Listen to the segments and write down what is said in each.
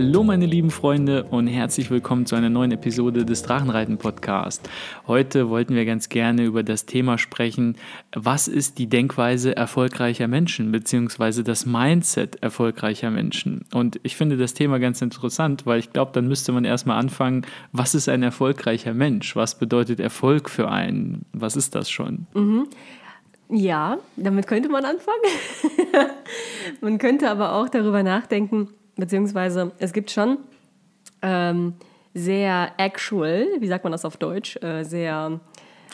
Hallo meine lieben Freunde und herzlich willkommen zu einer neuen Episode des Drachenreiten Podcast. Heute wollten wir ganz gerne über das Thema sprechen, was ist die Denkweise erfolgreicher Menschen beziehungsweise das Mindset erfolgreicher Menschen. Und ich finde das Thema ganz interessant, weil ich glaube, dann müsste man erstmal anfangen, was ist ein erfolgreicher Mensch? Was bedeutet Erfolg für einen? Was ist das schon? Mhm. Ja, damit könnte man anfangen. man könnte aber auch darüber nachdenken, beziehungsweise es gibt schon ähm, sehr actual, wie sagt man das auf Deutsch, äh, sehr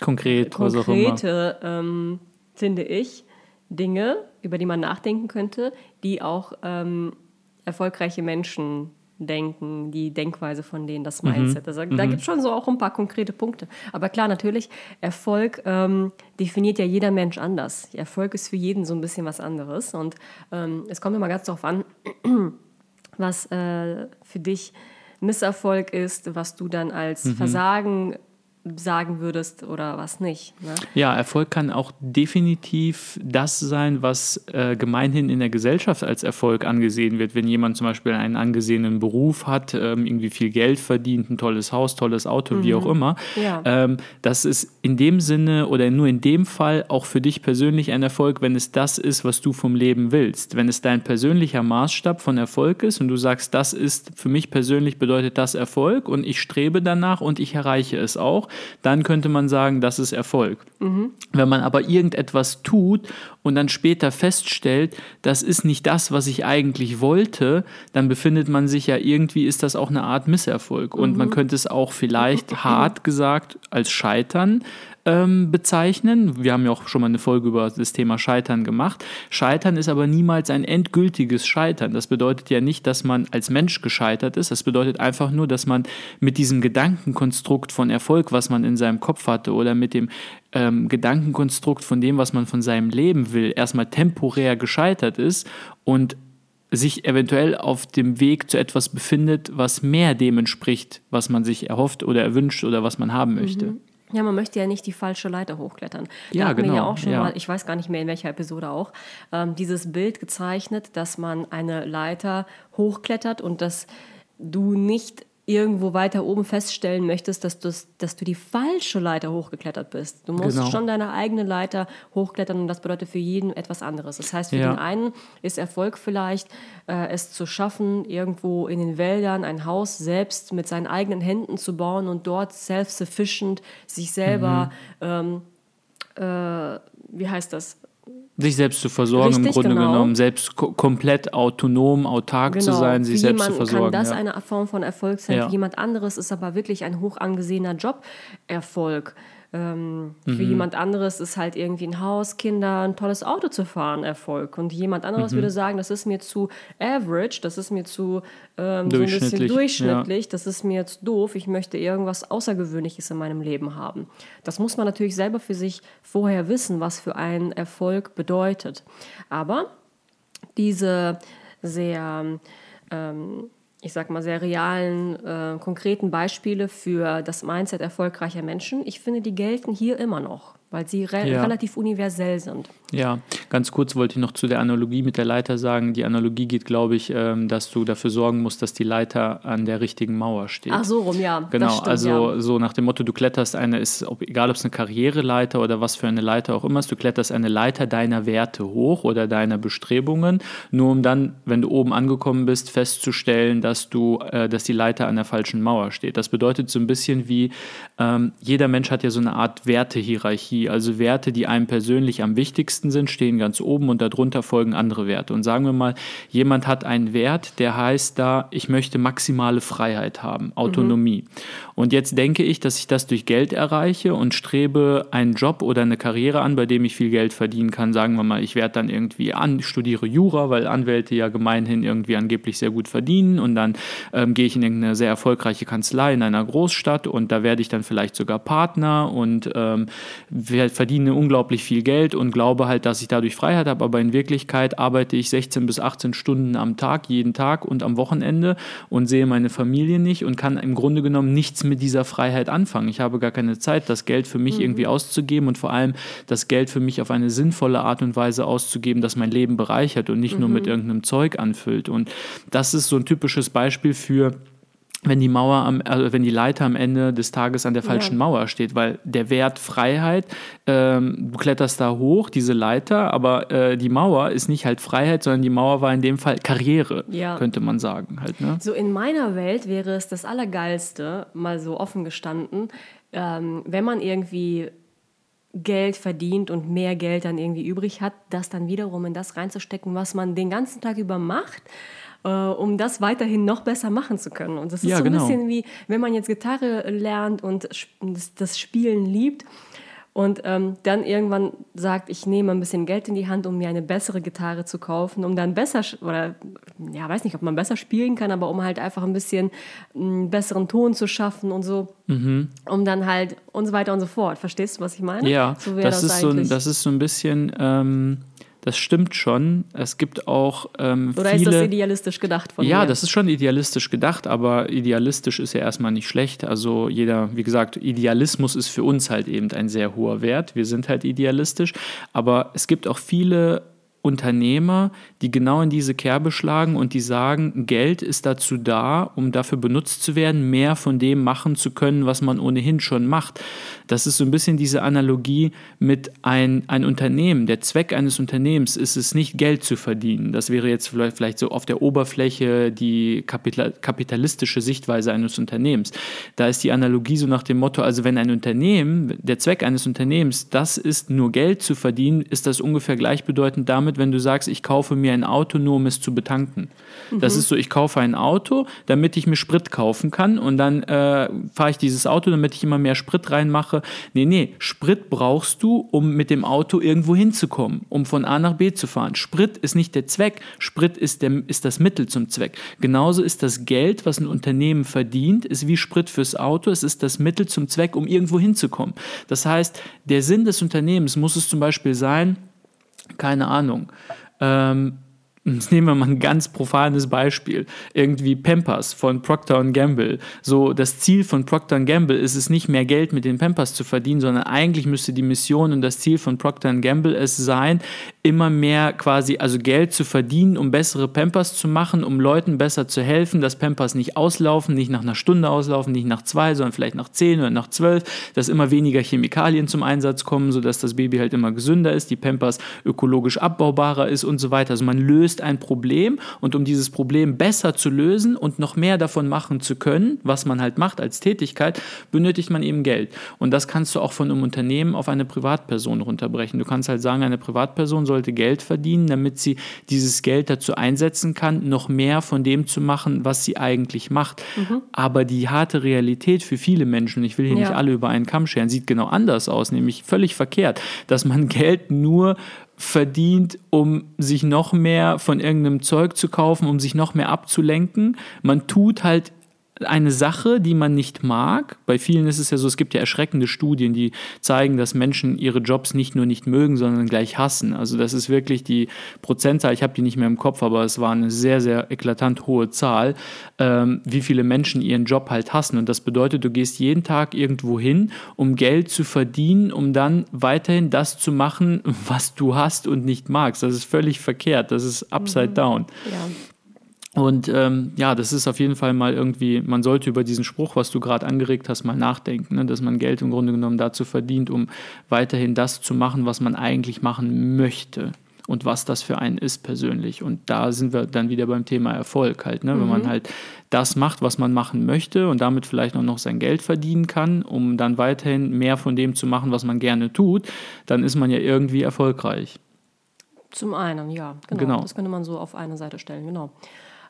konkret, konkrete, ähm, finde ich, Dinge, über die man nachdenken könnte, die auch ähm, erfolgreiche Menschen denken, die Denkweise von denen, das mhm. Mindset. Also, mhm. Da gibt es schon so auch ein paar konkrete Punkte. Aber klar, natürlich, Erfolg ähm, definiert ja jeder Mensch anders. Erfolg ist für jeden so ein bisschen was anderes. Und ähm, es kommt immer ganz darauf an, was äh, für dich Misserfolg ist, was du dann als mhm. Versagen sagen würdest oder was nicht. Ne? Ja, Erfolg kann auch definitiv das sein, was äh, gemeinhin in der Gesellschaft als Erfolg angesehen wird. Wenn jemand zum Beispiel einen angesehenen Beruf hat, ähm, irgendwie viel Geld verdient, ein tolles Haus, tolles Auto, mhm. wie auch immer. Ja. Ähm, das ist in dem Sinne oder nur in dem Fall auch für dich persönlich ein Erfolg, wenn es das ist, was du vom Leben willst. Wenn es dein persönlicher Maßstab von Erfolg ist und du sagst, das ist für mich persönlich bedeutet das Erfolg und ich strebe danach und ich erreiche es auch, dann könnte man sagen, das ist Erfolg. Mhm. Wenn man aber irgendetwas tut und dann später feststellt, das ist nicht das, was ich eigentlich wollte, dann befindet man sich ja irgendwie, ist das auch eine Art Misserfolg. Und mhm. man könnte es auch vielleicht hart gesagt als Scheitern ähm, bezeichnen. Wir haben ja auch schon mal eine Folge über das Thema Scheitern gemacht. Scheitern ist aber niemals ein endgültiges Scheitern. Das bedeutet ja nicht, dass man als Mensch gescheitert ist. Das bedeutet einfach nur, dass man mit diesem Gedankenkonstrukt von Erfolg, was man in seinem Kopf hatte, oder mit dem ähm, Gedankenkonstrukt von dem, was man von seinem Leben will, erstmal temporär gescheitert ist und sich eventuell auf dem Weg zu etwas befindet, was mehr dem entspricht, was man sich erhofft oder erwünscht oder was man haben möchte. Mhm. Ja, man möchte ja nicht die falsche Leiter hochklettern. Da ja, hatten genau. wir ja auch schon ja. mal, ich weiß gar nicht mehr in welcher Episode auch, ähm, dieses Bild gezeichnet, dass man eine Leiter hochklettert und dass du nicht irgendwo weiter oben feststellen möchtest, dass, dass du die falsche Leiter hochgeklettert bist. Du musst genau. schon deine eigene Leiter hochklettern und das bedeutet für jeden etwas anderes. Das heißt, für ja. den einen ist Erfolg vielleicht, äh, es zu schaffen, irgendwo in den Wäldern ein Haus selbst mit seinen eigenen Händen zu bauen und dort self-sufficient sich selber, mhm. ähm, äh, wie heißt das, sich selbst zu versorgen, Richtig, im Grunde genau. genommen, selbst komplett autonom, autark genau. zu sein, sich Für selbst zu versorgen. kann das ja. eine Form von Erfolg sein, ja. für jemand anderes ist aber wirklich ein hoch angesehener Job Erfolg. Ähm, mhm. Für jemand anderes ist halt irgendwie ein Haus, Kinder, ein tolles Auto zu fahren Erfolg. Und jemand anderes mhm. würde sagen, das ist mir zu average, das ist mir zu ähm, so ein bisschen durchschnittlich, ja. das ist mir zu doof, ich möchte irgendwas Außergewöhnliches in meinem Leben haben. Das muss man natürlich selber für sich vorher wissen, was für einen Erfolg bedeutet. Aber diese sehr ähm, ich sag mal, sehr realen, äh, konkreten Beispiele für das Mindset erfolgreicher Menschen, ich finde, die gelten hier immer noch weil sie re ja. relativ universell sind. Ja, ganz kurz wollte ich noch zu der Analogie mit der Leiter sagen. Die Analogie geht, glaube ich, ähm, dass du dafür sorgen musst, dass die Leiter an der richtigen Mauer steht. Ach so rum, ja. Genau, stimmt, also ja. so nach dem Motto, du kletterst eine, ist, ob, egal ob es eine Karriereleiter oder was für eine Leiter auch immer ist, du kletterst eine Leiter deiner Werte hoch oder deiner Bestrebungen, nur um dann, wenn du oben angekommen bist, festzustellen, dass du, äh, dass die Leiter an der falschen Mauer steht. Das bedeutet so ein bisschen wie, ähm, jeder Mensch hat ja so eine Art Wertehierarchie also Werte, die einem persönlich am wichtigsten sind, stehen ganz oben und darunter folgen andere Werte. Und sagen wir mal, jemand hat einen Wert, der heißt da, ich möchte maximale Freiheit haben, Autonomie. Mhm. Und jetzt denke ich, dass ich das durch Geld erreiche und strebe einen Job oder eine Karriere an, bei dem ich viel Geld verdienen kann. Sagen wir mal, ich werde dann irgendwie an, studiere Jura, weil Anwälte ja gemeinhin irgendwie angeblich sehr gut verdienen und dann ähm, gehe ich in irgendeine sehr erfolgreiche Kanzlei in einer Großstadt und da werde ich dann vielleicht sogar Partner und ähm, verdiene unglaublich viel Geld und glaube halt, dass ich dadurch Freiheit habe, aber in Wirklichkeit arbeite ich 16 bis 18 Stunden am Tag, jeden Tag und am Wochenende und sehe meine Familie nicht und kann im Grunde genommen nichts mit dieser Freiheit anfangen. Ich habe gar keine Zeit, das Geld für mich mhm. irgendwie auszugeben und vor allem das Geld für mich auf eine sinnvolle Art und Weise auszugeben, das mein Leben bereichert und nicht mhm. nur mit irgendeinem Zeug anfüllt. Und das ist so ein typisches Beispiel für wenn die Mauer am, also wenn die Leiter am Ende des Tages an der falschen ja. Mauer steht, weil der Wert Freiheit, ähm, du kletterst da hoch, diese Leiter, aber äh, die Mauer ist nicht halt Freiheit, sondern die Mauer war in dem Fall Karriere, ja. könnte man sagen. Halt, ne? So in meiner Welt wäre es das Allergeilste, mal so offen gestanden, ähm, wenn man irgendwie Geld verdient und mehr Geld dann irgendwie übrig hat, das dann wiederum in das reinzustecken, was man den ganzen Tag über macht äh, um das weiterhin noch besser machen zu können. Und das ist ja, so ein genau. bisschen wie, wenn man jetzt Gitarre lernt und das Spielen liebt und ähm, dann irgendwann sagt, ich nehme ein bisschen Geld in die Hand, um mir eine bessere Gitarre zu kaufen, um dann besser, oder ja, weiß nicht, ob man besser spielen kann, aber um halt einfach ein bisschen einen besseren Ton zu schaffen und so, mhm. um dann halt und so weiter und so fort. Verstehst du, was ich meine? Ja, so das, das, ist so ein, das ist so ein bisschen... Ähm das stimmt schon. Es gibt auch ähm, Oder viele, ist das idealistisch gedacht von Ja, mir? das ist schon idealistisch gedacht, aber idealistisch ist ja erstmal nicht schlecht. Also jeder, wie gesagt, Idealismus ist für uns halt eben ein sehr hoher Wert. Wir sind halt idealistisch. Aber es gibt auch viele Unternehmer, die genau in diese Kerbe schlagen und die sagen, Geld ist dazu da, um dafür benutzt zu werden, mehr von dem machen zu können, was man ohnehin schon macht. Das ist so ein bisschen diese Analogie mit ein, ein Unternehmen. Der Zweck eines Unternehmens ist es nicht, Geld zu verdienen. Das wäre jetzt vielleicht, vielleicht so auf der Oberfläche die kapitalistische Sichtweise eines Unternehmens. Da ist die Analogie so nach dem Motto, also wenn ein Unternehmen, der Zweck eines Unternehmens, das ist nur Geld zu verdienen, ist das ungefähr gleichbedeutend damit, damit, wenn du sagst, ich kaufe mir ein Auto nur, um es zu betanken. Mhm. Das ist so, ich kaufe ein Auto, damit ich mir Sprit kaufen kann und dann äh, fahre ich dieses Auto, damit ich immer mehr Sprit reinmache. Nee, nee, Sprit brauchst du, um mit dem Auto irgendwo hinzukommen, um von A nach B zu fahren. Sprit ist nicht der Zweck, Sprit ist, der, ist das Mittel zum Zweck. Genauso ist das Geld, was ein Unternehmen verdient, ist wie Sprit fürs Auto, es ist das Mittel zum Zweck, um irgendwo hinzukommen. Das heißt, der Sinn des Unternehmens muss es zum Beispiel sein, keine Ahnung. Ähm, Jetzt nehmen wir mal ein ganz profanes Beispiel. Irgendwie Pampers von Procter Gamble. So, das Ziel von Procter Gamble ist es nicht mehr Geld mit den Pampers zu verdienen, sondern eigentlich müsste die Mission und das Ziel von Procter Gamble es sein, immer mehr quasi, also Geld zu verdienen, um bessere Pampers zu machen, um Leuten besser zu helfen, dass Pampers nicht auslaufen, nicht nach einer Stunde auslaufen, nicht nach zwei, sondern vielleicht nach zehn oder nach zwölf, dass immer weniger Chemikalien zum Einsatz kommen, sodass das Baby halt immer gesünder ist, die Pampers ökologisch abbaubarer ist und so weiter. Also man löst ein Problem und um dieses Problem besser zu lösen und noch mehr davon machen zu können, was man halt macht als Tätigkeit, benötigt man eben Geld. Und das kannst du auch von einem Unternehmen auf eine Privatperson runterbrechen. Du kannst halt sagen, eine Privatperson sollte Geld verdienen, damit sie dieses Geld dazu einsetzen kann, noch mehr von dem zu machen, was sie eigentlich macht. Mhm. Aber die harte Realität für viele Menschen, ich will hier ja. nicht alle über einen Kamm scheren, sieht genau anders aus, nämlich völlig verkehrt, dass man Geld nur verdient, um sich noch mehr von irgendeinem Zeug zu kaufen, um sich noch mehr abzulenken. Man tut halt eine Sache, die man nicht mag. Bei vielen ist es ja so, es gibt ja erschreckende Studien, die zeigen, dass Menschen ihre Jobs nicht nur nicht mögen, sondern gleich hassen. Also das ist wirklich die Prozentzahl, ich habe die nicht mehr im Kopf, aber es war eine sehr, sehr eklatant hohe Zahl, ähm, wie viele Menschen ihren Job halt hassen. Und das bedeutet, du gehst jeden Tag irgendwo hin, um Geld zu verdienen, um dann weiterhin das zu machen, was du hast und nicht magst. Das ist völlig verkehrt. Das ist upside mhm. down. Ja. Und ähm, ja, das ist auf jeden Fall mal irgendwie, man sollte über diesen Spruch, was du gerade angeregt hast, mal nachdenken, ne? dass man Geld im Grunde genommen dazu verdient, um weiterhin das zu machen, was man eigentlich machen möchte und was das für einen ist persönlich. Und da sind wir dann wieder beim Thema Erfolg halt, ne? Mhm. wenn man mhm. halt das macht, was man machen möchte und damit vielleicht auch noch sein Geld verdienen kann, um dann weiterhin mehr von dem zu machen, was man gerne tut, dann ist man ja irgendwie erfolgreich. Zum einen, ja, genau. genau. Das könnte man so auf eine Seite stellen, genau.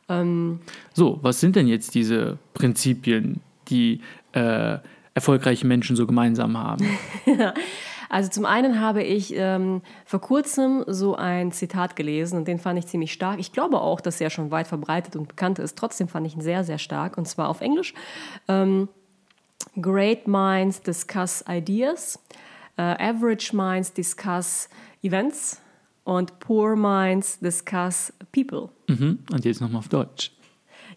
Ähm, so, was sind denn jetzt diese Prinzipien, die äh, erfolgreiche Menschen so gemeinsam haben? also zum einen habe ich ähm, vor kurzem so ein Zitat gelesen und den fand ich ziemlich stark. Ich glaube auch, dass er schon weit verbreitet und bekannt ist. Trotzdem fand ich ihn sehr, sehr stark und zwar auf Englisch. Ähm, Great minds discuss ideas. Uh, average minds discuss events und poor minds discuss people. Mhm. Und jetzt nochmal auf Deutsch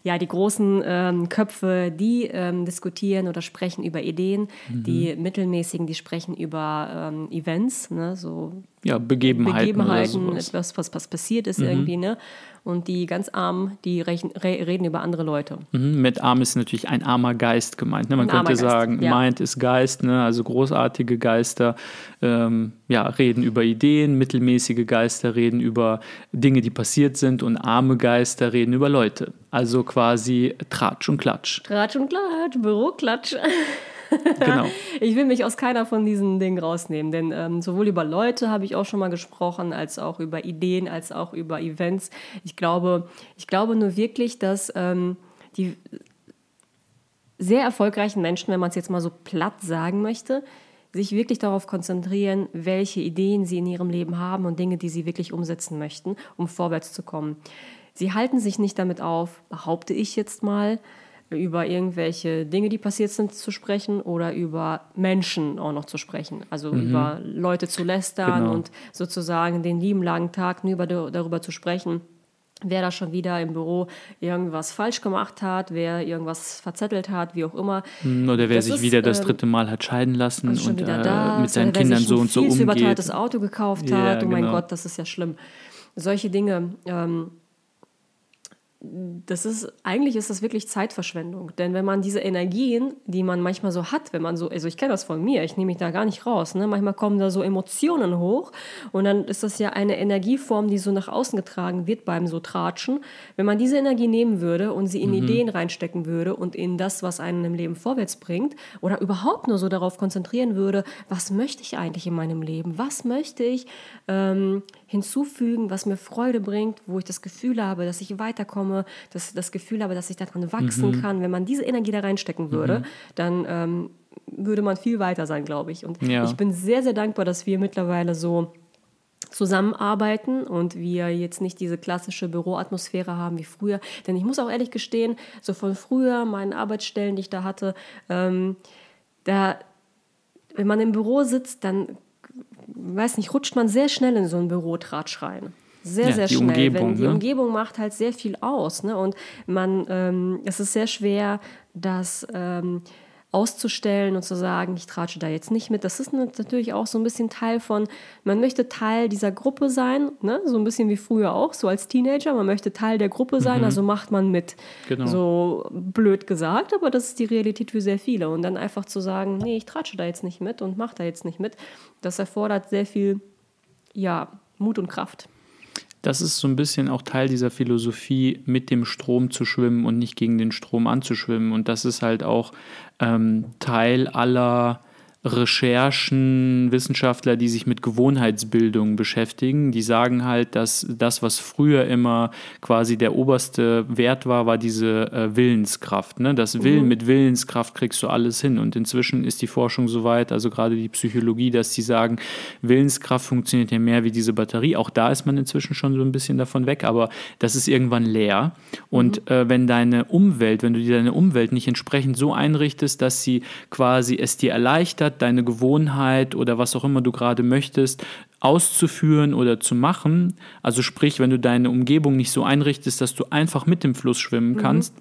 ja, die großen ähm, Köpfe, die ähm, diskutieren oder sprechen über Ideen, mhm. die mittelmäßigen, die sprechen über ähm, Events, ne, so ja, Begebenheiten, Begebenheiten etwas, was, was passiert ist mhm. irgendwie, ne? Und die ganz Armen, die rechnen, reden über andere Leute. Mhm. Mit arm ist natürlich ein armer Geist gemeint. Ne? Man ein könnte sagen, ja. Mind ist Geist, ne? also großartige Geister ähm, ja, reden über Ideen, mittelmäßige Geister reden über Dinge, die passiert sind und arme Geister reden über Leute. Also quasi Tratsch und Klatsch. Tratsch und Klatsch, Büroklatsch. genau. Ich will mich aus keiner von diesen Dingen rausnehmen, denn ähm, sowohl über Leute habe ich auch schon mal gesprochen, als auch über Ideen, als auch über Events. Ich glaube, ich glaube nur wirklich, dass ähm, die sehr erfolgreichen Menschen, wenn man es jetzt mal so platt sagen möchte, sich wirklich darauf konzentrieren, welche Ideen sie in ihrem Leben haben und Dinge, die sie wirklich umsetzen möchten, um vorwärts zu kommen. Sie halten sich nicht damit auf, behaupte ich jetzt mal, über irgendwelche Dinge, die passiert sind, zu sprechen oder über Menschen auch noch zu sprechen. Also mhm. über Leute zu lästern genau. und sozusagen den lieben langen Tag nur über, darüber zu sprechen, wer da schon wieder im Büro irgendwas falsch gemacht hat, wer irgendwas verzettelt hat, wie auch immer. Mhm, oder wer das sich ist, wieder das ähm, dritte Mal hat scheiden lassen und, und äh, mit seinen Kindern so und so umgeht. Wer sich ein überteiltes Auto gekauft ja, hat, oh mein genau. Gott, das ist ja schlimm. Solche Dinge ähm, das ist, eigentlich ist das wirklich Zeitverschwendung. Denn wenn man diese Energien, die man manchmal so hat, wenn man so, also ich kenne das von mir, ich nehme mich da gar nicht raus, ne? manchmal kommen da so Emotionen hoch und dann ist das ja eine Energieform, die so nach außen getragen wird beim so Tratschen. Wenn man diese Energie nehmen würde und sie in mhm. Ideen reinstecken würde und in das, was einen im Leben vorwärts bringt oder überhaupt nur so darauf konzentrieren würde, was möchte ich eigentlich in meinem Leben? Was möchte ich ähm, hinzufügen, was mir Freude bringt, wo ich das Gefühl habe, dass ich weiterkomme, dass ich das Gefühl habe, dass ich daran wachsen mhm. kann. Wenn man diese Energie da reinstecken würde, mhm. dann ähm, würde man viel weiter sein, glaube ich. Und ja. ich bin sehr, sehr dankbar, dass wir mittlerweile so zusammenarbeiten und wir jetzt nicht diese klassische Büroatmosphäre haben wie früher. Denn ich muss auch ehrlich gestehen, so von früher, meinen Arbeitsstellen, die ich da hatte, ähm, da, wenn man im Büro sitzt, dann weiß nicht, rutscht man sehr schnell in so einen Bürotratsch rein. Sehr, ja, sehr schnell. Umgebung, Wenn die ne? Umgebung macht halt sehr viel aus. Ne? Und man, ähm, es ist sehr schwer, das ähm, auszustellen und zu sagen, ich tratsche da jetzt nicht mit. Das ist natürlich auch so ein bisschen Teil von, man möchte Teil dieser Gruppe sein, ne? so ein bisschen wie früher auch, so als Teenager, man möchte Teil der Gruppe sein, mhm. also macht man mit. Genau. So blöd gesagt, aber das ist die Realität für sehr viele. Und dann einfach zu sagen, nee, ich tratsche da jetzt nicht mit und mache da jetzt nicht mit, das erfordert sehr viel ja, Mut und Kraft das ist so ein bisschen auch Teil dieser Philosophie, mit dem Strom zu schwimmen und nicht gegen den Strom anzuschwimmen. Und das ist halt auch ähm, Teil aller Recherchen, Wissenschaftler, die sich mit Gewohnheitsbildung beschäftigen, die sagen halt, dass das, was früher immer quasi der oberste Wert war, war diese äh, Willenskraft. Ne? Das Willen mhm. mit Willenskraft kriegst du alles hin. Und inzwischen ist die Forschung so weit, also gerade die Psychologie, dass sie sagen, Willenskraft funktioniert ja mehr wie diese Batterie. Auch da ist man inzwischen schon so ein bisschen davon weg, aber das ist irgendwann leer. Und mhm. äh, wenn deine Umwelt, wenn du dir deine Umwelt nicht entsprechend so einrichtest, dass sie quasi es dir erleichtert, deine Gewohnheit oder was auch immer du gerade möchtest, auszuführen oder zu machen. Also sprich, wenn du deine Umgebung nicht so einrichtest, dass du einfach mit dem Fluss schwimmen mhm. kannst,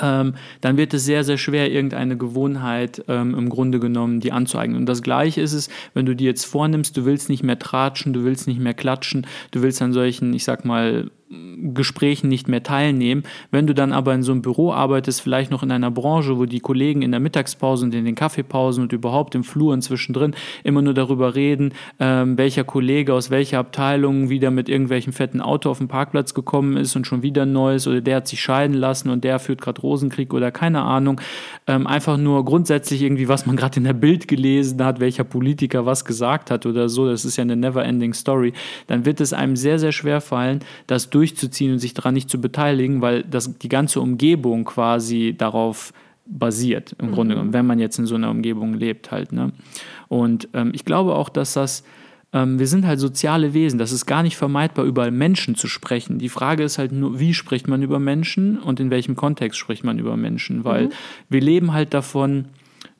ähm, dann wird es sehr, sehr schwer, irgendeine Gewohnheit ähm, im Grunde genommen die anzueignen. Und das Gleiche ist es, wenn du dir jetzt vornimmst, du willst nicht mehr tratschen, du willst nicht mehr klatschen, du willst an solchen, ich sag mal, Gesprächen nicht mehr teilnehmen. Wenn du dann aber in so einem Büro arbeitest, vielleicht noch in einer Branche, wo die Kollegen in der Mittagspause und in den Kaffeepausen und überhaupt im Flur und zwischendrin immer nur darüber reden, ähm, welcher Kollege aus welcher Abteilung wieder mit irgendwelchem fetten Auto auf den Parkplatz gekommen ist und schon wieder ein neues oder der hat sich scheiden lassen und der führt gerade Rosenkrieg oder keine Ahnung. Ähm, einfach nur grundsätzlich irgendwie, was man gerade in der Bild gelesen hat, welcher Politiker was gesagt hat oder so. Das ist ja eine never-ending Story. Dann wird es einem sehr, sehr schwer fallen, dass du durchzuziehen und sich daran nicht zu beteiligen, weil das, die ganze Umgebung quasi darauf basiert, im mhm. Grunde genommen, wenn man jetzt in so einer Umgebung lebt halt. Ne? Und ähm, ich glaube auch, dass das, ähm, wir sind halt soziale Wesen, das ist gar nicht vermeidbar, über Menschen zu sprechen. Die Frage ist halt nur, wie spricht man über Menschen und in welchem Kontext spricht man über Menschen, weil mhm. wir leben halt davon,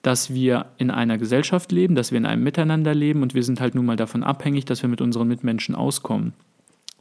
dass wir in einer Gesellschaft leben, dass wir in einem Miteinander leben und wir sind halt nun mal davon abhängig, dass wir mit unseren Mitmenschen auskommen.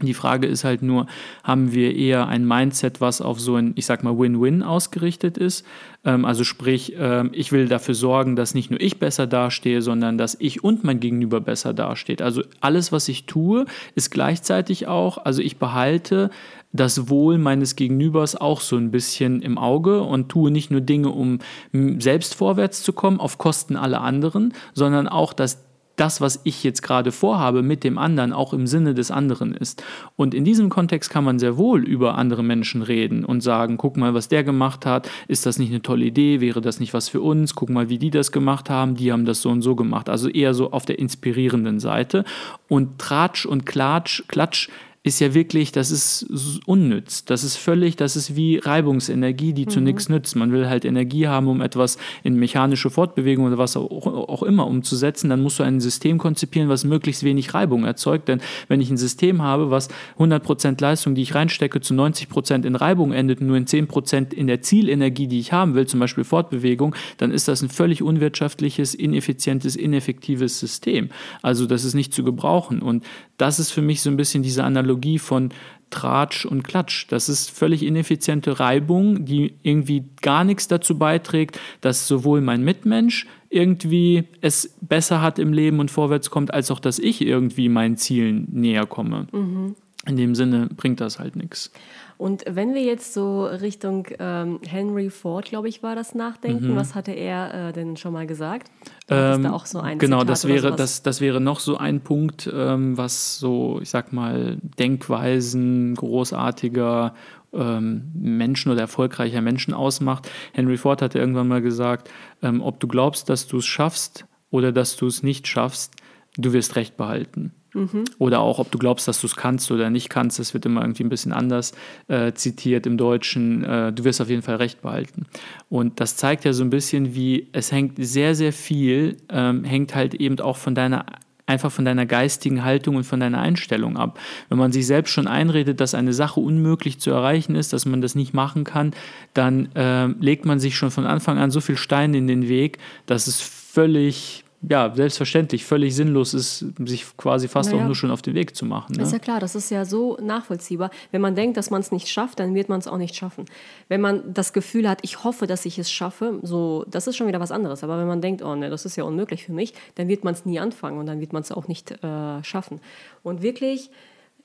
Die Frage ist halt nur, haben wir eher ein Mindset, was auf so ein, ich sag mal, Win-Win ausgerichtet ist? Ähm, also sprich, ähm, ich will dafür sorgen, dass nicht nur ich besser dastehe, sondern dass ich und mein Gegenüber besser dasteht. Also alles, was ich tue, ist gleichzeitig auch, also ich behalte das Wohl meines Gegenübers auch so ein bisschen im Auge und tue nicht nur Dinge, um selbst vorwärts zu kommen auf Kosten aller anderen, sondern auch, dass das, was ich jetzt gerade vorhabe mit dem anderen, auch im Sinne des anderen ist. Und in diesem Kontext kann man sehr wohl über andere Menschen reden und sagen, guck mal, was der gemacht hat, ist das nicht eine tolle Idee, wäre das nicht was für uns, guck mal, wie die das gemacht haben, die haben das so und so gemacht. Also eher so auf der inspirierenden Seite. Und Tratsch und Klatsch, Klatsch ist ja wirklich, das ist unnütz. Das ist völlig, das ist wie Reibungsenergie, die mhm. zu nichts nützt. Man will halt Energie haben, um etwas in mechanische Fortbewegung oder was auch, auch immer umzusetzen. Dann musst du ein System konzipieren, was möglichst wenig Reibung erzeugt. Denn wenn ich ein System habe, was 100% Leistung, die ich reinstecke, zu 90% in Reibung endet, nur in 10% in der Zielenergie, die ich haben will, zum Beispiel Fortbewegung, dann ist das ein völlig unwirtschaftliches, ineffizientes, ineffektives System. Also das ist nicht zu gebrauchen. Und das ist für mich so ein bisschen diese Analogie von Tratsch und Klatsch. Das ist völlig ineffiziente Reibung, die irgendwie gar nichts dazu beiträgt, dass sowohl mein Mitmensch irgendwie es besser hat im Leben und vorwärts kommt, als auch, dass ich irgendwie meinen Zielen näher komme. Mhm. In dem Sinne bringt das halt nichts. Und wenn wir jetzt so Richtung ähm, Henry Ford, glaube ich, war das nachdenken, mhm. was hatte er äh, denn schon mal gesagt? Ähm, da auch so ein genau, Zitat das wäre, das, das wäre noch so ein Punkt, ähm, was so, ich sag mal, Denkweisen großartiger ähm, Menschen oder erfolgreicher Menschen ausmacht. Henry Ford hatte irgendwann mal gesagt, ähm, ob du glaubst, dass du es schaffst oder dass du es nicht schaffst, du wirst Recht behalten. Mhm. Oder auch, ob du glaubst, dass du es kannst oder nicht kannst, das wird immer irgendwie ein bisschen anders äh, zitiert im Deutschen. Äh, du wirst auf jeden Fall recht behalten. Und das zeigt ja so ein bisschen, wie es hängt sehr, sehr viel, ähm, hängt halt eben auch von deiner einfach von deiner geistigen Haltung und von deiner Einstellung ab. Wenn man sich selbst schon einredet, dass eine Sache unmöglich zu erreichen ist, dass man das nicht machen kann, dann äh, legt man sich schon von Anfang an so viel Steine in den Weg, dass es völlig ja, selbstverständlich völlig sinnlos ist, sich quasi fast naja. auch nur schon auf den Weg zu machen. Ne? Ist ja klar, das ist ja so nachvollziehbar. Wenn man denkt, dass man es nicht schafft, dann wird man es auch nicht schaffen. Wenn man das Gefühl hat, ich hoffe, dass ich es schaffe, so, das ist schon wieder was anderes. Aber wenn man denkt, oh ne, das ist ja unmöglich für mich, dann wird man es nie anfangen und dann wird man es auch nicht äh, schaffen. Und wirklich,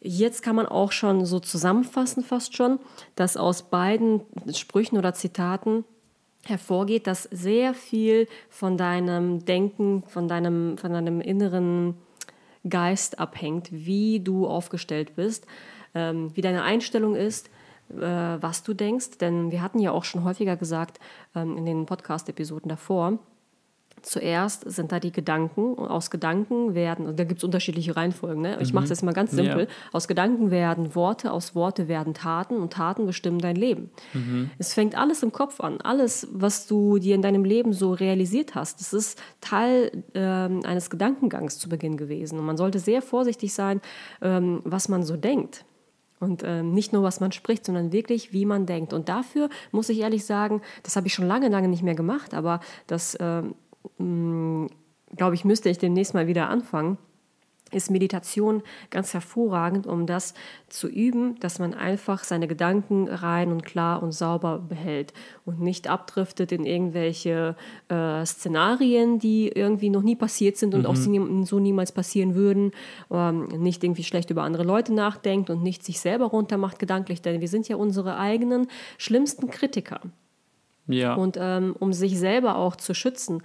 Jetzt kann man auch schon so zusammenfassen, fast schon, dass aus beiden Sprüchen oder Zitaten hervorgeht, dass sehr viel von deinem Denken, von deinem, von deinem inneren Geist abhängt, wie du aufgestellt bist, ähm, wie deine Einstellung ist, äh, was du denkst. Denn wir hatten ja auch schon häufiger gesagt ähm, in den Podcast-Episoden davor, Zuerst sind da die Gedanken. Aus Gedanken werden, da gibt es unterschiedliche Reihenfolgen. Ne? Ich mhm. mache es jetzt mal ganz simpel. Ja. Aus Gedanken werden Worte, aus Worte werden Taten und Taten bestimmen dein Leben. Mhm. Es fängt alles im Kopf an. Alles, was du dir in deinem Leben so realisiert hast, das ist Teil ähm, eines Gedankengangs zu Beginn gewesen. Und man sollte sehr vorsichtig sein, ähm, was man so denkt. Und ähm, nicht nur, was man spricht, sondern wirklich, wie man denkt. Und dafür muss ich ehrlich sagen, das habe ich schon lange, lange nicht mehr gemacht, aber das ähm, hm, glaube ich, müsste ich demnächst mal wieder anfangen, ist Meditation ganz hervorragend, um das zu üben, dass man einfach seine Gedanken rein und klar und sauber behält und nicht abdriftet in irgendwelche äh, Szenarien, die irgendwie noch nie passiert sind und mhm. auch so niemals passieren würden, ähm, nicht irgendwie schlecht über andere Leute nachdenkt und nicht sich selber runtermacht gedanklich, denn wir sind ja unsere eigenen schlimmsten Kritiker. Ja. Und ähm, um sich selber auch zu schützen,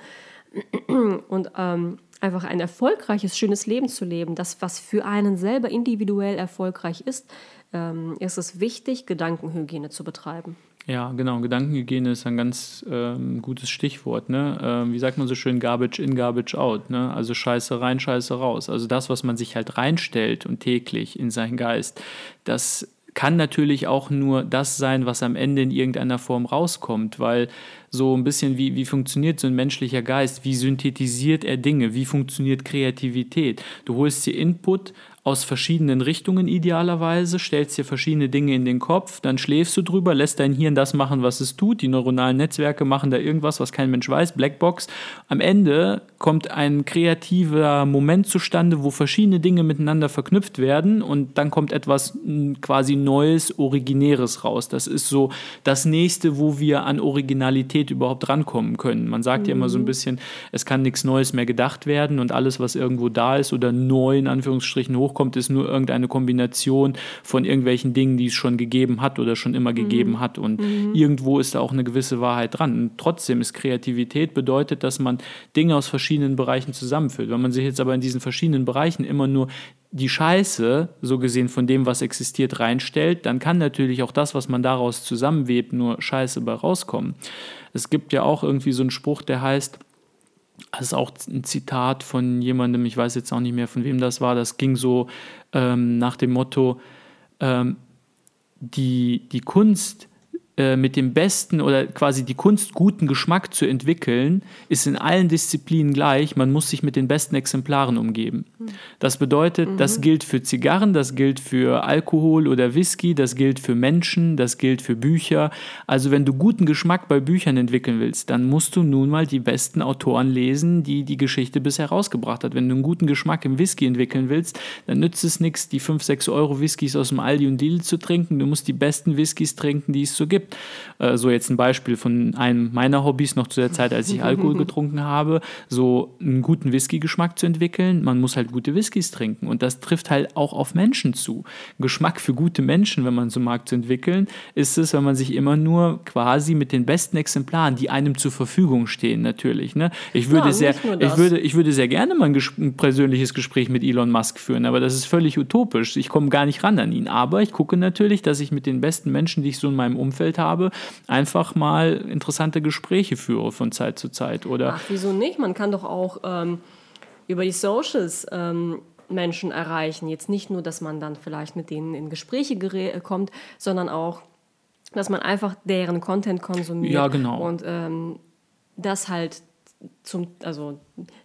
und ähm, einfach ein erfolgreiches, schönes Leben zu leben, das, was für einen selber individuell erfolgreich ist, ähm, ist es wichtig, Gedankenhygiene zu betreiben. Ja, genau. Gedankenhygiene ist ein ganz ähm, gutes Stichwort. Ne? Ähm, wie sagt man so schön, Garbage in, Garbage out. Ne? Also Scheiße rein, Scheiße raus. Also das, was man sich halt reinstellt und täglich in seinen Geist, das kann natürlich auch nur das sein, was am Ende in irgendeiner Form rauskommt, weil so ein bisschen wie, wie funktioniert so ein menschlicher Geist, wie synthetisiert er Dinge, wie funktioniert Kreativität. Du holst dir Input aus verschiedenen Richtungen idealerweise, stellst dir verschiedene Dinge in den Kopf, dann schläfst du drüber, lässt dein Hirn das machen, was es tut. Die neuronalen Netzwerke machen da irgendwas, was kein Mensch weiß, Blackbox. Am Ende kommt ein kreativer Moment zustande, wo verschiedene Dinge miteinander verknüpft werden und dann kommt etwas quasi Neues, Originäres raus. Das ist so das nächste, wo wir an Originalität überhaupt rankommen können. Man sagt mhm. ja immer so ein mhm. bisschen, es kann nichts Neues mehr gedacht werden und alles, was irgendwo da ist oder neu in Anführungsstrichen hoch hochkommt, ist nur irgendeine Kombination von irgendwelchen Dingen, die es schon gegeben hat oder schon immer gegeben mhm. hat. Und mhm. irgendwo ist da auch eine gewisse Wahrheit dran. Und trotzdem ist Kreativität bedeutet, dass man Dinge aus verschiedenen Bereichen zusammenführt. Wenn man sich jetzt aber in diesen verschiedenen Bereichen immer nur die Scheiße, so gesehen von dem, was existiert, reinstellt, dann kann natürlich auch das, was man daraus zusammenwebt, nur Scheiße bei rauskommen. Es gibt ja auch irgendwie so einen Spruch, der heißt, das ist auch ein Zitat von jemandem, ich weiß jetzt auch nicht mehr, von wem das war. Das ging so ähm, nach dem Motto, ähm, die, die Kunst äh, mit dem besten oder quasi die Kunst guten Geschmack zu entwickeln, ist in allen Disziplinen gleich. Man muss sich mit den besten Exemplaren umgeben. Das bedeutet, mhm. das gilt für Zigarren, das gilt für Alkohol oder Whisky, das gilt für Menschen, das gilt für Bücher. Also wenn du guten Geschmack bei Büchern entwickeln willst, dann musst du nun mal die besten Autoren lesen, die die Geschichte bisher rausgebracht hat. Wenn du einen guten Geschmack im Whisky entwickeln willst, dann nützt es nichts, die 5, 6 Euro Whiskys aus dem Aldi und Lidl zu trinken. Du musst die besten Whiskys trinken, die es so gibt. Äh, so jetzt ein Beispiel von einem meiner Hobbys noch zu der Zeit, als ich Alkohol getrunken habe, so einen guten Whisky-Geschmack zu entwickeln. Man muss halt gute Whiskys trinken und das trifft halt auch auf Menschen zu. Geschmack für gute Menschen, wenn man so mag, zu entwickeln, ist es, wenn man sich immer nur quasi mit den besten Exemplaren, die einem zur Verfügung stehen, natürlich. Ne? Ich, würde ja, sehr, ich, würde, ich würde sehr gerne mal ein, ein persönliches Gespräch mit Elon Musk führen, aber das ist völlig utopisch. Ich komme gar nicht ran an ihn. Aber ich gucke natürlich, dass ich mit den besten Menschen, die ich so in meinem Umfeld habe, einfach mal interessante Gespräche führe von Zeit zu Zeit. Oder Ach, wieso nicht? Man kann doch auch ähm, über die Socials ähm, Menschen erreichen. Jetzt nicht nur, dass man dann vielleicht mit denen in Gespräche äh, kommt, sondern auch, dass man einfach deren Content konsumiert. Ja, genau. Und ähm, das halt zum, also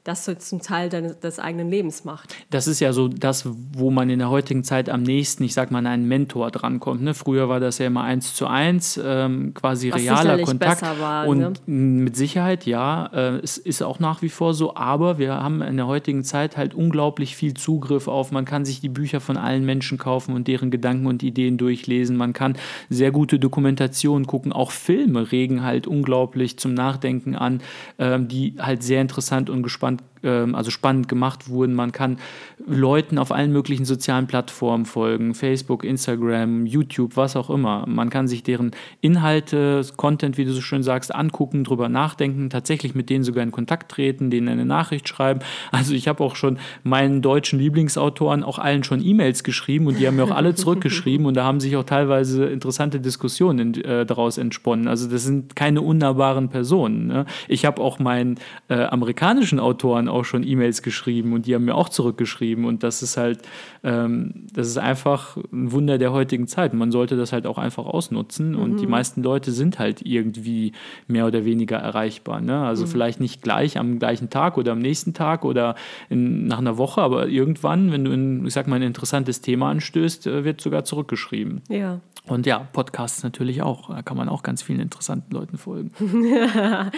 das zum Teil deines, des eigenen Lebens macht. Das ist ja so das, wo man in der heutigen Zeit am nächsten, ich sag mal, an einen Mentor drankommt. Ne? Früher war das ja immer eins zu eins, ähm, quasi Was realer Kontakt. War, und ne? mit Sicherheit, ja, äh, es ist auch nach wie vor so, aber wir haben in der heutigen Zeit halt unglaublich viel Zugriff auf, man kann sich die Bücher von allen Menschen kaufen und deren Gedanken und Ideen durchlesen, man kann sehr gute Dokumentationen gucken, auch Filme regen halt unglaublich zum Nachdenken an, ähm, die halt sehr interessant und gespannt ähm, also spannend gemacht wurden. Man kann Leuten auf allen möglichen sozialen Plattformen folgen, Facebook, Instagram, YouTube, was auch immer. Man kann sich deren Inhalte, Content, wie du so schön sagst, angucken, drüber nachdenken, tatsächlich mit denen sogar in Kontakt treten, denen eine Nachricht schreiben. Also ich habe auch schon meinen deutschen Lieblingsautoren auch allen schon E-Mails geschrieben und die haben mir auch alle zurückgeschrieben und da haben sich auch teilweise interessante Diskussionen äh, daraus entsponnen. Also das sind keine unnahbaren Personen. Ne? Ich habe auch meinen äh, amerikanischen Autoren auch schon E-Mails geschrieben und die haben mir auch zurückgeschrieben und das ist halt, ähm, das ist einfach ein Wunder der heutigen Zeit. Man sollte das halt auch einfach ausnutzen mhm. und die mhm. meisten Leute sind halt irgendwie mehr oder weniger erreichbar. Ne? Also mhm. vielleicht nicht gleich am gleichen Tag oder am nächsten Tag oder in, nach einer Woche, aber irgendwann, wenn du ein, ich sag mal, ein interessantes Thema anstößt, äh, wird sogar zurückgeschrieben. Ja. Und ja, Podcasts natürlich auch. Da kann man auch ganz vielen interessanten Leuten folgen.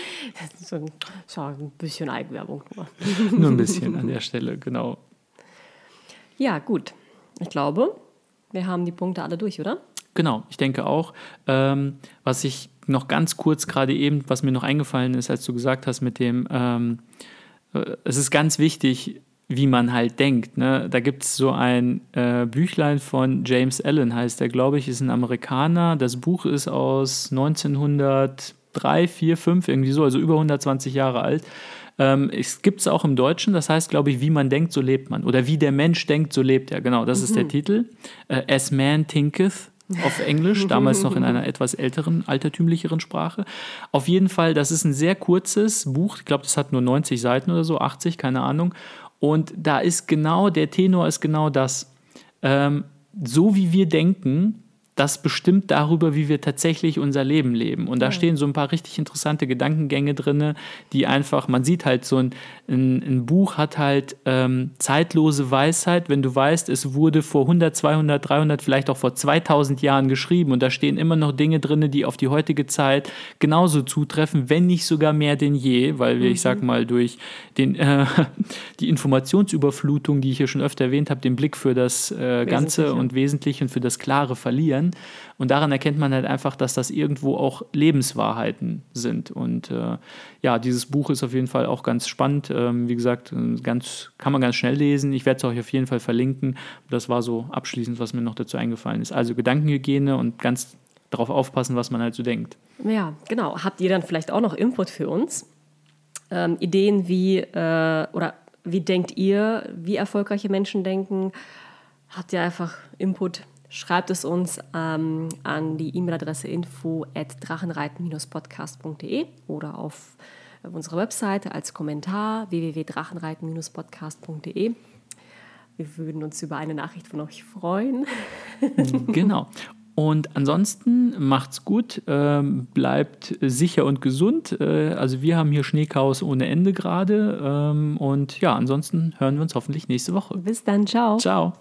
so, so ein bisschen Eigenwerbung nur. ein bisschen an der Stelle, genau. Ja, gut. Ich glaube, wir haben die Punkte alle durch, oder? Genau, ich denke auch. Ähm, was ich noch ganz kurz gerade eben, was mir noch eingefallen ist, als du gesagt hast mit dem, ähm, äh, es ist ganz wichtig, wie man halt denkt. Ne? Da gibt es so ein äh, Büchlein von James Allen, heißt der, glaube ich, ist ein Amerikaner. Das Buch ist aus 1903, 4, 5, irgendwie so, also über 120 Jahre alt. Ähm, es gibt es auch im Deutschen, das heißt, glaube ich, wie man denkt, so lebt man. Oder wie der Mensch denkt, so lebt er. Genau, das mhm. ist der mhm. Titel. Äh, As Man Thinketh auf Englisch, damals noch in einer etwas älteren, altertümlicheren Sprache. Auf jeden Fall, das ist ein sehr kurzes Buch. Ich glaube, das hat nur 90 Seiten oder so, 80, keine Ahnung. Und da ist genau, der Tenor ist genau das. Ähm, so wie wir denken, das bestimmt darüber, wie wir tatsächlich unser Leben leben. Und da ja. stehen so ein paar richtig interessante Gedankengänge drin, die einfach, man sieht halt so ein, ein, ein Buch hat halt ähm, zeitlose Weisheit, wenn du weißt, es wurde vor 100, 200, 300, vielleicht auch vor 2000 Jahren geschrieben und da stehen immer noch Dinge drin, die auf die heutige Zeit genauso zutreffen, wenn nicht sogar mehr denn je, weil wir, mhm. ich sag mal, durch den, äh, die Informationsüberflutung, die ich hier schon öfter erwähnt habe, den Blick für das äh, Ganze und Wesentliche und für das Klare verlieren können. Und daran erkennt man halt einfach, dass das irgendwo auch Lebenswahrheiten sind. Und äh, ja, dieses Buch ist auf jeden Fall auch ganz spannend. Ähm, wie gesagt, ganz, kann man ganz schnell lesen. Ich werde es euch auf jeden Fall verlinken. Das war so abschließend, was mir noch dazu eingefallen ist. Also Gedankenhygiene und ganz darauf aufpassen, was man halt so denkt. Ja, genau. Habt ihr dann vielleicht auch noch Input für uns? Ähm, Ideen wie, äh, oder wie denkt ihr, wie erfolgreiche Menschen denken? Habt ihr einfach Input? Schreibt es uns ähm, an die E-Mail-Adresse info at drachenreiten-podcast.de oder auf unserer Webseite als Kommentar www.drachenreiten-podcast.de. Wir würden uns über eine Nachricht von euch freuen. genau. Und ansonsten macht's gut, ähm, bleibt sicher und gesund. Äh, also wir haben hier Schneechaos ohne Ende gerade. Ähm, und ja, ansonsten hören wir uns hoffentlich nächste Woche. Bis dann, ciao. Ciao.